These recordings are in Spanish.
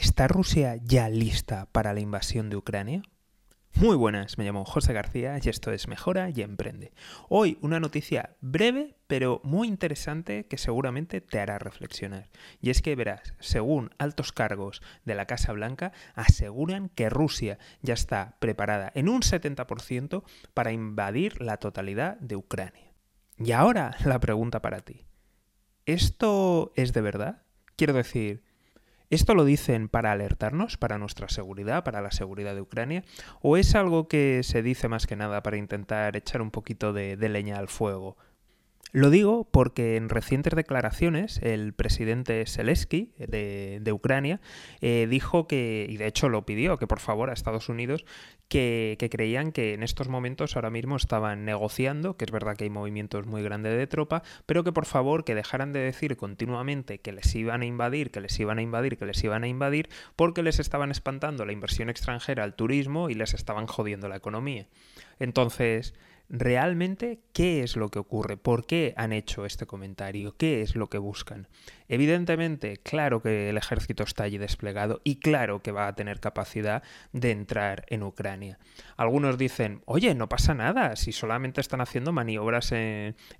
¿Está Rusia ya lista para la invasión de Ucrania? Muy buenas, me llamo José García y esto es Mejora y Emprende. Hoy una noticia breve pero muy interesante que seguramente te hará reflexionar. Y es que verás, según altos cargos de la Casa Blanca, aseguran que Rusia ya está preparada en un 70% para invadir la totalidad de Ucrania. Y ahora la pregunta para ti. ¿Esto es de verdad? Quiero decir, ¿Esto lo dicen para alertarnos, para nuestra seguridad, para la seguridad de Ucrania? ¿O es algo que se dice más que nada para intentar echar un poquito de, leña al fuego? Lo digo porque en recientes declaraciones el presidente Zelensky de, de Ucrania eh, dijo que, y de hecho lo pidió, que por favor a Estados Unidos, que, creían que en estos momentos ahora mismo estaban negociando, que es verdad que hay movimientos muy grandes de tropa, pero que por favor que dejaran de decir continuamente que les iban a invadir, que les iban a invadir, que les iban a invadir, porque les estaban espantando la inversión extranjera al turismo y les estaban jodiendo la economía. Entonces, realmente qué es lo que ocurre, por qué han hecho este comentario, qué es lo que buscan. Evidentemente, claro que el ejército está allí desplegado y claro que va a tener capacidad de entrar en Ucrania. Algunos dicen, oye, no pasa nada si solamente están haciendo maniobras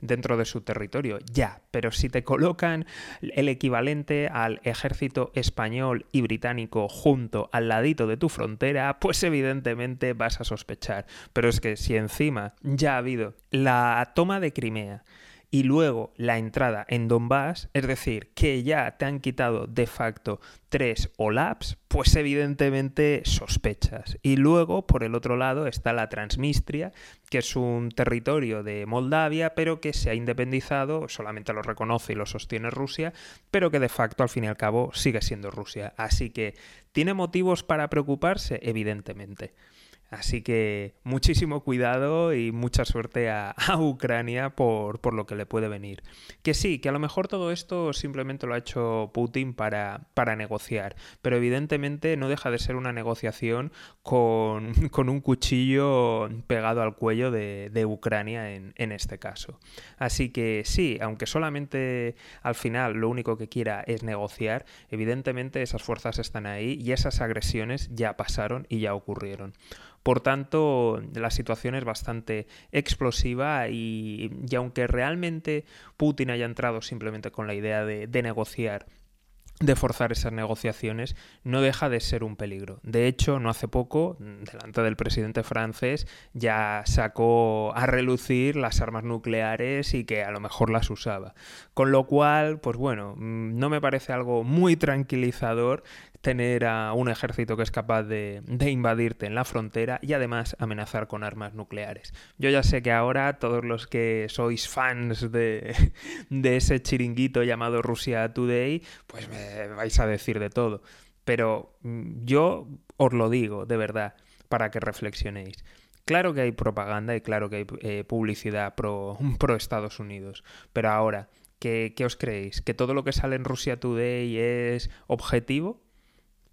dentro de su territorio. Ya, pero si te colocan el equivalente al ejército español y británico junto al ladito de tu frontera, pues evidentemente vas a sospechar. Pero es que si encima ya ha habido la toma de Crimea, y luego la entrada en Donbass, es decir, que ya te han quitado de facto tres OLAPs, pues evidentemente sospechas. Y luego, por el otro lado, está la Transnistria, que es un territorio de Moldavia, pero que se ha independizado, solamente lo reconoce y lo sostiene Rusia, pero que de facto, al fin y al cabo, sigue siendo Rusia. Así que, ¿tiene motivos para preocuparse? Evidentemente. Así que muchísimo cuidado y mucha suerte a, Ucrania por, por, lo que le puede venir. Que sí, que a lo mejor todo esto simplemente lo ha hecho Putin para, para negociar, pero evidentemente no deja de ser una negociación con, con un cuchillo pegado al cuello de, de Ucrania en, en, este caso. Así que sí, aunque solamente al final lo único que quiera es negociar, evidentemente esas fuerzas están ahí y esas agresiones ya pasaron y ya ocurrieron. Por tanto, la situación es bastante explosiva y, aunque realmente Putin haya entrado simplemente con la idea de, de negociar de forzar esas negociaciones no deja de ser un peligro. De hecho, no hace poco, delante del presidente francés, ya sacó a relucir las armas nucleares y que a lo mejor las usaba. Con lo cual, pues bueno, mm, no me parece algo muy tranquilizador tener a un ejército que es capaz de, invadirte en la frontera y además amenazar con armas nucleares. Yo ya sé que ahora todos los que sois fans de, de ese chiringuito llamado Rusia Today, pues me vais a decir de todo. Pero mm, yo os lo digo, de verdad, para que reflexionéis. Claro que hay propaganda y claro que hay eh, publicidad pro, Estados Unidos, pero ahora, ¿qué, ¿qué os creéis? ¿Que todo lo que sale en Rusia Today es objetivo?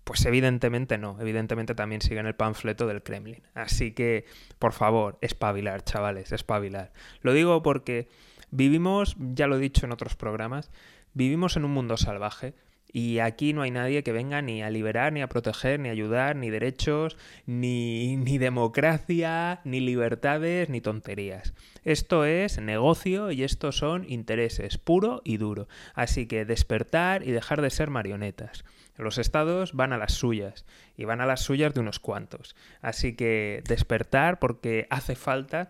Pues evidentemente no, evidentemente también siguen el panfleto del Kremlin. Así que, por favor, espabilar, chavales, espabilar. Lo digo porque vivimos, ya lo he dicho en otros programas, vivimos en un mundo salvaje y aquí no hay nadie que venga ni a liberar, ni a proteger, ni a ayudar, ni derechos, ni, ni democracia, ni libertades, ni tonterías. Esto es negocio y estos son intereses, puro y duro. Así que despertar y dejar de ser marionetas. Los estados van a las suyas y van a las suyas de unos cuantos. Así que despertar porque hace falta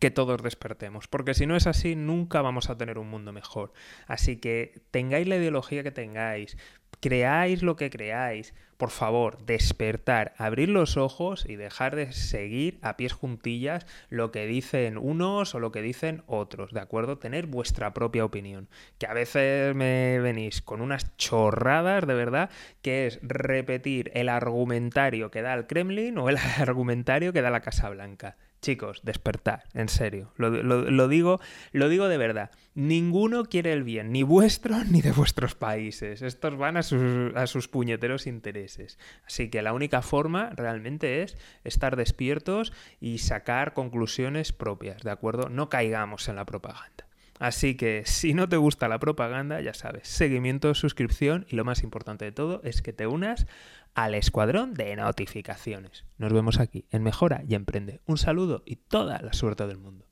que todos despertemos, porque si no es así nunca vamos a tener un mundo mejor. Así que tengáis la ideología que tengáis, creáis lo que creáis, por favor, despertar, abrir los ojos y dejar de seguir a pies juntillas lo que dicen unos o lo que dicen otros, ¿de acuerdo? Tener vuestra propia opinión, que a veces me venís con unas chorradas de verdad, que es repetir el argumentario que da el Kremlin o el argumentario que da la Casa Blanca. Chicos, despertar, en serio. Lo, digo, lo digo de verdad. Ninguno quiere el bien, ni vuestro ni de vuestros países. Estos van a sus, a sus puñeteros intereses. Así que la única forma realmente es estar despiertos y sacar conclusiones propias, ¿de acuerdo? No caigamos en la propaganda. Así que si no te gusta la propaganda, ya sabes, seguimiento, suscripción y lo más importante de todo es que te unas al escuadrón de notificaciones. Nos vemos aquí en Mejora y Emprende. Un saludo y toda la suerte del mundo.